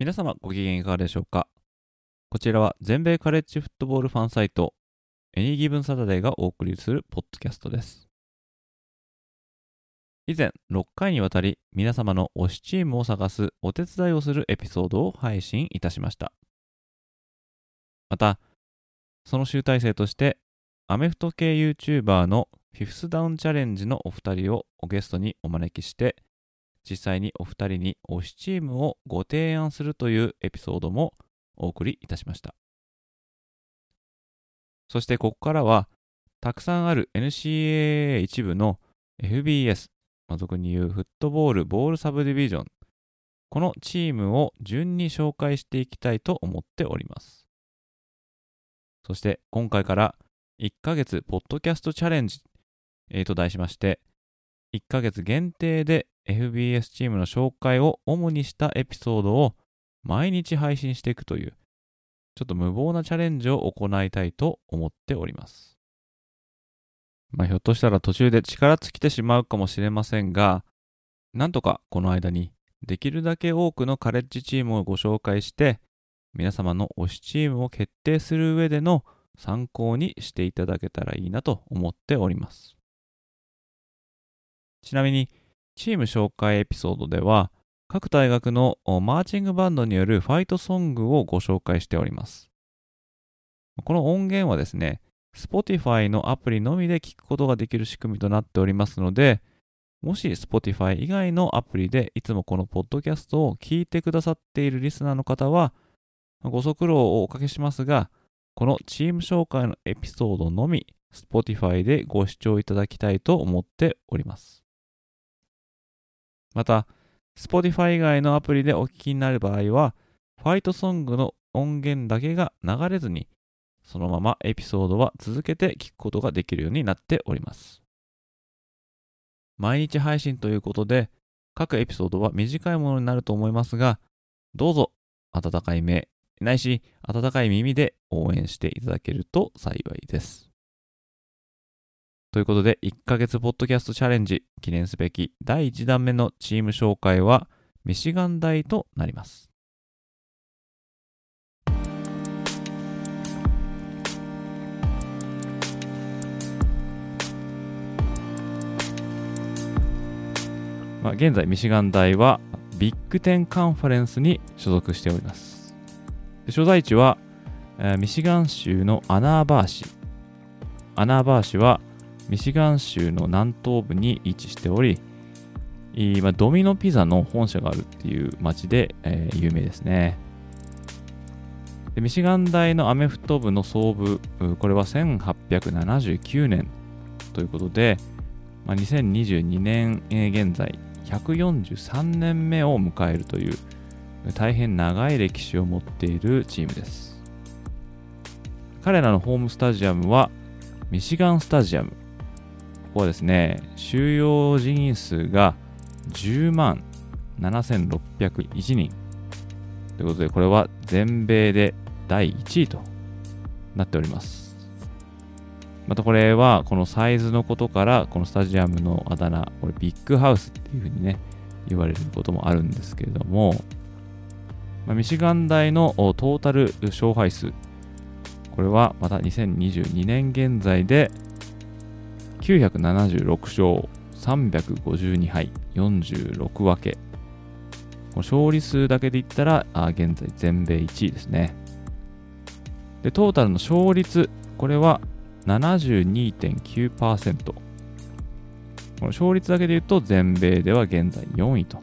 皆様ご機嫌いかがでしょうか？こちらは全米カレッジフットボールファンサイトエニーギブンサタデーがお送りするポッドキャストです。以前6回にわたり皆様の推しチームを探すお手伝いをするエピソードを配信いたしました。またその集大成としてアメフト系 YouTuber のフィフスダウンチャレンジのお二人をゲストにお招きして実際にお二人に推しチームをご提案するというエピソードもお送りいたしました。そしてここからはたくさんある NCAA 一部の FBS まあ、俗に言うフットボールボールサブディビジョンこのチームを順に紹介していきたいと思っております。そして今回から1ヶ月ポッドキャストチャレンジ、え、と題しまして1ヶ月限定で FBS チームの紹介を主にしたエピソードを毎日配信していくというちょっと無謀なチャレンジを行いたいと思っておりますまあ、ひょっとしたら途中で力尽きてしまうかもしれませんが、なんとかこの間にできるだけ多くのカレッジチームをご紹介して、皆様の推しチームを決定する上での参考にしていただけたらいいなと思っております。ちなみに、チーム紹介エピソードでは、各大学のマーチングバンドによるファイトソングをご紹介しております。この音源はですね、Spotify のアプリのみで聞くことができる仕組みとなっておりますので、もし Spotify 以外のアプリでいつもこのポッドキャストを聞いてくださっているリスナーの方は、ご足労をおかけしますが、このチーム紹介のエピソードのみ Spotify でご視聴いただきたいと思っております。また、Spotify 以外のアプリでお聞きになる場合は、ファイトソングの音源だけが流れずにそのままエピソードは続けて聞くことができるようになっております。毎日配信ということで、各エピソードは短いものになると思いますが、どうぞ温かい目、ないし温かい耳で応援していただけると幸いです。ということで、1ヶ月ポッドキャストチャレンジ記念すべき第1弾目のチーム紹介はミシガン大となります。まあ、現在ミシガン大はビッグテンカンファレンスに所属しております。所在地は、えー、ミシガン州のアナーバー市。アナーバー市はミシガン州の南東部に位置しており、まあ、ドミノピザの本社があるっていう街で、えー、有名ですねで。ミシガン大のアメフト部の創部、これは1879年ということで、まあ、2022年現在、143年目を迎えるという大変長い歴史を持っているチームです彼らのホームスタジアムはミシガンスタジアムここはですね収容人員数が10万7601人。ということでこれは全米で第1位となっております。またこれはこのサイズのことからこのスタジアムのあだ名これビッグハウスっていうふうにね言われることもあるんですけれども、まあ、ミシガン大のトータル勝敗数。これはまた2022年現在で976勝352敗46分け勝利数だけで言ったらあ現在全米1位ですねでトータルの勝率これは72.9%。この勝率だけで言うと全米では現在4位と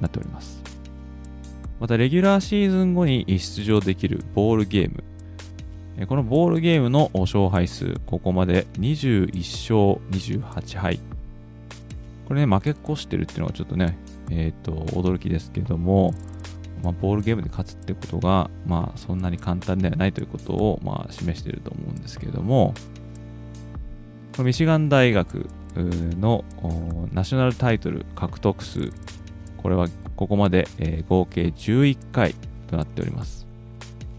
なっております。また、レギュラーシーズン後に出場できるボールゲーム。このボールゲームの勝敗数、ここまで21勝28敗。これね、負け越してるっていうのがちょっとね、えっ、ー、と、驚きですけども、まあ、ボールゲームで勝つってことが、まあ、そんなに簡単ではないということを、まあ、示していると思うんですけれども、このミシガン大学のナショナルタイトル獲得数、これはここまで、えー、合計11回となっております。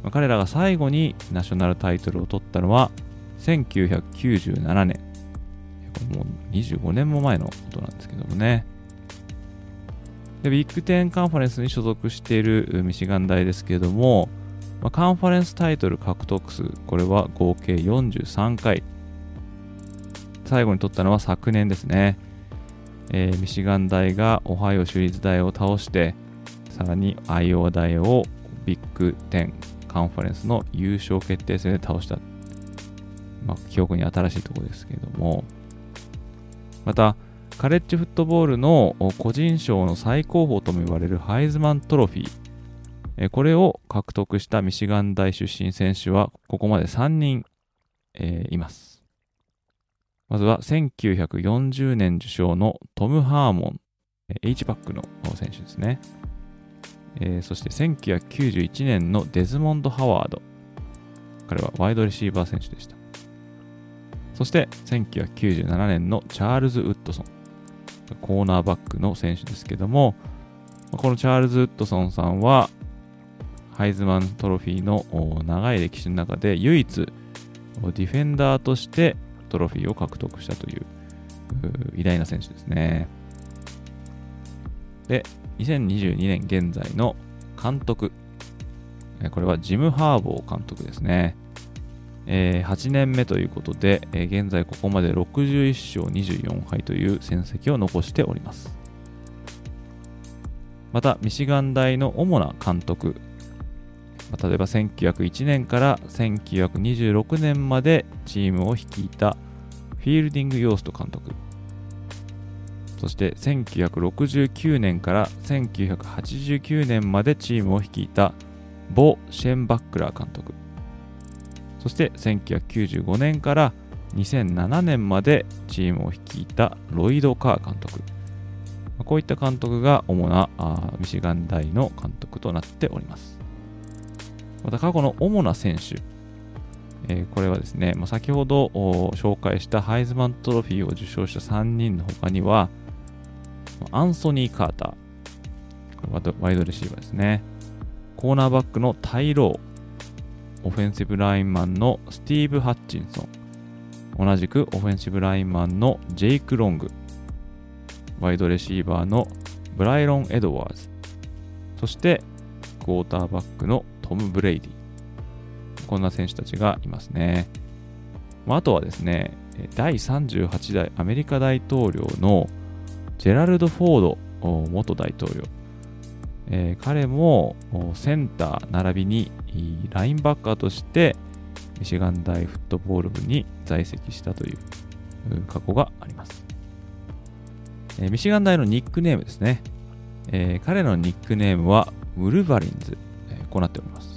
ま、彼らが最後にナショナルタイトルを取ったのは1997年。もう25年も前のことなんですけどもね。で、ビッグテンカンファレンスに所属しているミシガン大ですけれども、まあ、カンファレンスタイトル獲得数、これは合計43回。最後に取ったのは昨年ですね。えー、ミシガン大がオハイオ州立大を倒して、さらにアイオワ大をビッグテンカンファレンスの優勝決定戦で倒した。まあ、記憶に新しいところですけれども、また、カレッジフットボールの個人賞の最高峰とも言われるハイズマントロフィー。これを獲得したミシガン大出身選手はここまで3人、えー、います。まずは1940年受賞のトム・ハーモン、H バックの選手ですね。えー、そして1991年のデズモンド・ハワード。彼はワイドレシーバー選手でした。そして1997年のチャールズ・ウッドソン。コーナーバックの選手ですけども、このチャールズ・ウッドソンさんは、ハイズマントロフィーの長い歴史の中で唯一、ディフェンダーとしてトロフィーを獲得したという偉大な選手ですね。で、2022年現在の監督。これはジム・ハーボー監督ですね。えー、8年目ということで、えー、現在ここまで61勝24敗という戦績を残しております。また、ミシガン大の主な監督、まあ、例えば1901年から1926年までチームを率いたフィールディング・ヨースト監督、そして1969年から1989年までチームを率いたボ・シェンバックラー監督、そして1995年から2007年までチームを率いたロイド・カー監督。こういった監督が主なミシガン大の監督となっております。また過去の主な選手、えー、これはですね、まあ、先ほど紹介したハイズマントロフィーを受賞した3人の他には、アンソニー・カーター、これはワイドレシーバーですね。コーナーバックのタイ・ロー、オフェンシブラインマンのスティーブ・ハッチンソン、同じくオフェンシブラインマンのジェイク・ロング、ワイドレシーバーのブレイロン・エドワーズ、そしてクォーターバックのトム・ブレイディ。こんな選手たちがいますね。まあとはですね、第38代アメリカ大統領のジェラルド・フォード元大統領。えー、彼もセンター並びにラインバッカーとしてミシガン大フットボール部に在籍したという過去があります。えー、ミシガン大のニックネームですね。えー、彼のニックネームはウルバリンズ、えー、こうなっております。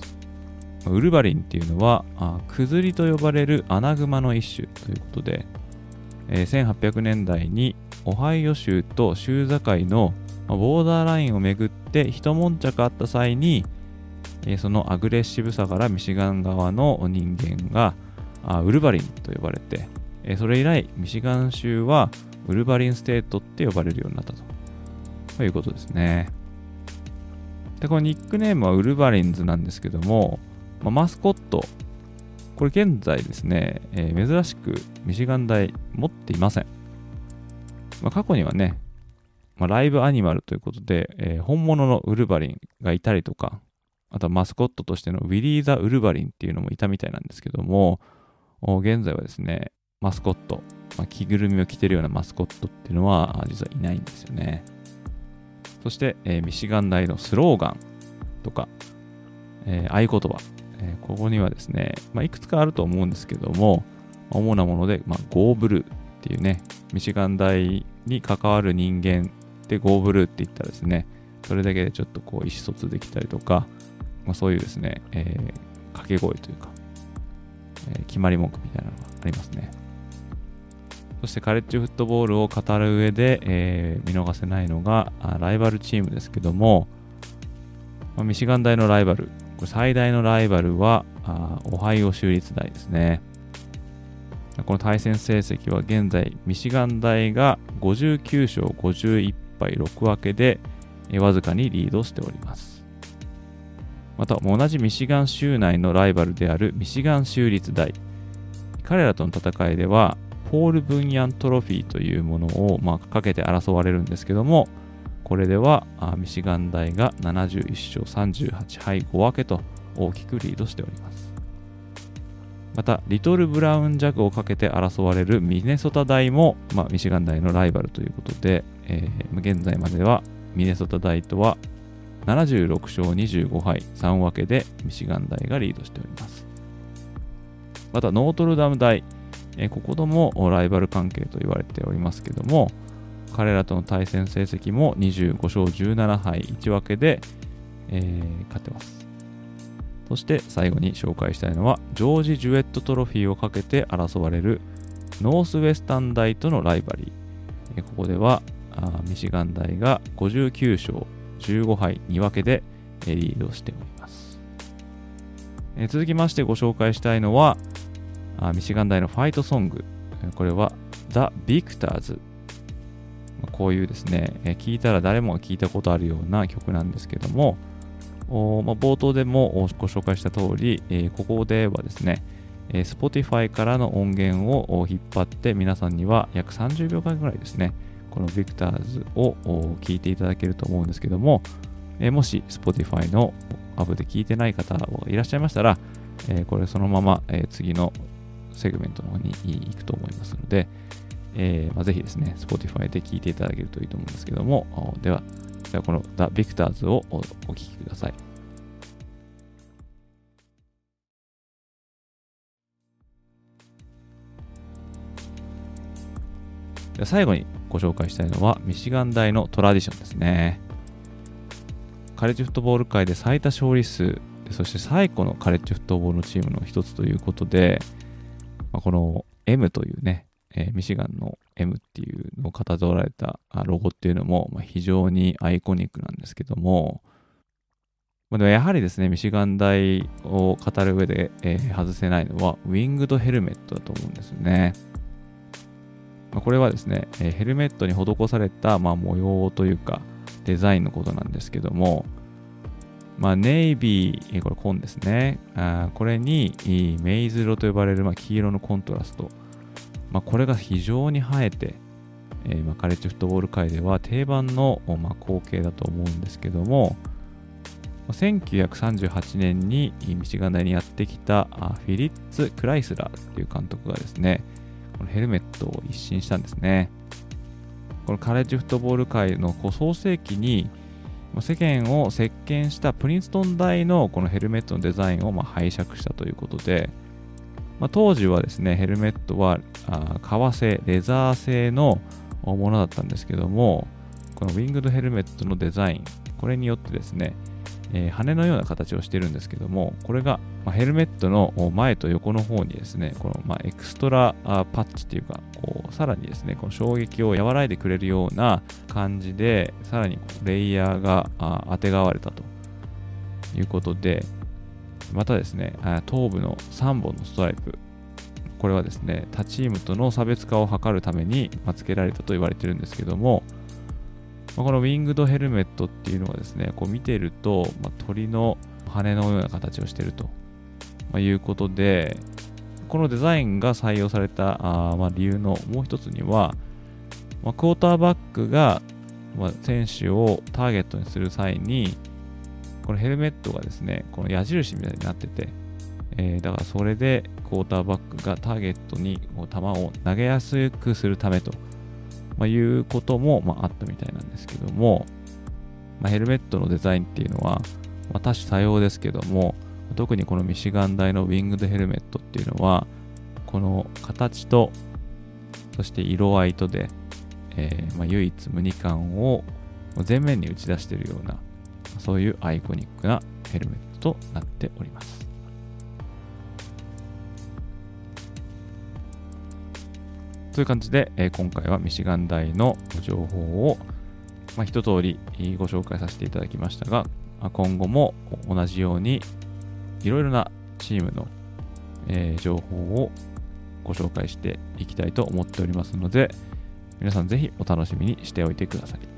ウルバリンっていうのは、あクズリと呼ばれるアナグマの一種ということで、えー、1800年代にオハイオ州と州境のボーダーラインをめぐって一悶着あった際に、え、そのアグレッシブさからミシガン側の人間があウルヴァリンと呼ばれて、え、それ以来ミシガン州はウルヴァリンステートって呼ばれるようになったとということですね。で、このニックネームはウルヴァリンズなんですけども、まあ、マスコット、これ現在ですね、えー、珍しくミシガン大持っていません。まあ、過去にはね、まあ、ライブアニマルということで、えー、本物のウルヴァリンがいたりとか、あとはマスコットとしてのウィリー・ザ・ウルヴァリンっていうのもいたみたいなんですけども、現在はですね、マスコット、まあ、着ぐるみを着てるようなマスコットっていうのは実はいないんですよね。そして、えー、ミシガン大のスローガンとか、えー、合言葉、えー、ここにはですね、まあ、いくつかあると思うんですけども、主なもので、まあ、ゴーブルー。っていうね、ミシガン大に関わる人間でゴーブルーって言ったらですね、それだけでちょっとこう意思疎通できたりとか、まあ、そういうですね、えー、掛け声というか、えー、決まり文句みたいなのがありますね。そしてカレッジフットボールを語る上で、えー、見逃せないのがライバルチームですけども、まあ、ミシガン大のライバル、これ最大のライバルはオハイオ州立大ですね。この対戦成績は現在、ミシガン大が59勝51敗6分けで、わずかにリードしております。また、同じミシガン州内のライバルであるミシガン州立大。彼らとの戦いでは、ポール・ブンヤントロフィーというものを、まあ、かけて争われるんですけども、これではミシガン大が71勝38敗5分けと大きくリードしております。また、リトル・ブラウン・ジャグをかけて争われるミネソタ大も、まあ、ミシガン大のライバルということで、えー、現在まではミネソタ大とは76勝25敗3分けでミシガン大がリードしております。また、ノートルダム大、えここともライバル関係と言われておりますけども、彼らとの対戦成績も25勝17敗1分けで、えー、勝ってます。そして最後に紹介したいのは、ジョージ・ジュエット・トロフィーをかけて争われるノースウェスタン大とのライバリー。ここではミシガン大が59勝15敗2分けでリードしております。続きましてご紹介したいのは、ミシガン大のファイトソング。これは The Victors。こういうですね、聞いたら誰もが聞いたことあるような曲なんですけども、おまあ、冒頭でもご紹介した通り、えー、ここではですね、えー、Spotify からの音源を引っ張って皆さんには約30秒間ぐらいですね、この Victors を聞いていただけると思うんですけども、えー、もし Spotify のアプで聞いてない方がいらっしゃいましたら、えー、これそのまま、えー、次のセグメントの方に行くと思いますので、えーまあ、ぜひですね、Spotify で聞いていただけるといいと思うんですけども、では、ではこの The Victors をお聞きください。では最後にご紹介したいのは、ミシガン大のトラディションですね。カレッジフットボール界で最多勝利数、そして最古のカレッジフットボールのチームの一つということで、まあ、この M というね、えー、ミシガンの M っていうのをかたどられたロゴっていうのも、まあ、非常にアイコニックなんですけども、まあ、でもやはりですね、ミシガン大を語る上で、えー、外せないのは、ウィングドヘルメットだと思うんですよね。まあ、これはですね、えー、ヘルメットに施された、まあ、模様というか、デザインのことなんですけども、まあ、ネイビー、これ紺ですね。あこれにメイズ色と呼ばれる、まあ、黄色のコントラスト。まあ、これが非常に映えて、えー、まあ、カレッジフットボール界では定番の、まあ、光景だと思うんですけども、1938年にミシガン大にやってきたフィリッツ・クライスラーという監督がですね、このヘルメットを一新したんですね。このカレッジフットボール界の創世期に世間を席巻したプリンストン大のこのヘルメットのデザインをま拝借したということで、まあ、当時はですね、ヘルメットはあ革製、レザー製のものだったんですけども、このウィングドヘルメットのデザイン、これによってですね、えー、羽のような形をしてるんですけども、これが、まあ、ヘルメットの前と横の方にですね、この、まあ、エクストラパッチっていうか、こうさらにですね、この衝撃を和らいでくれるような感じで、さらにレイヤーがあてがわれたということで、またですね、頭部の3本のストライプ、これはですね、他チームとの差別化を図るために、ま付けられたと言われてるんですけども、ま、このウィングドヘルメットっていうのはですね、こう見てると、ま、鳥の羽のような形をしていると、ま、いうことで、このデザインが採用されたあ、ま、理由のもう一つには、ま、クォーターバックが、ま、選手をターゲットにする際に、このヘルメットがですね、この矢印みたいになってて、えー、だからそれでクォーターバックがターゲットに球を投げやすくするためとまあ、いうことも、まあ、あったみたいなんですけども、まあ、ヘルメットのデザインっていうのは、ま、多種多様ですけども、特にこのミシガン大のウィングドヘルメットっていうのは、この形と、そして色合いとで、えー、まあ、唯一無二感を前面に打ち出しているような、そういうアイコニックなヘルメットとなっております。という感じで、えー今回はミシガン大の情報を、まあ、一通りご紹介させていただきましたが、あ今後も同じようにいろいろなチームの、えー情報をご紹介していきたいと思っておりますので、皆さんぜひお楽しみにしておいてください。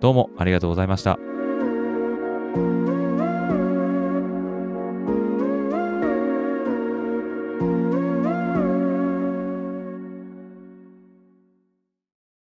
どうもありがとうございました。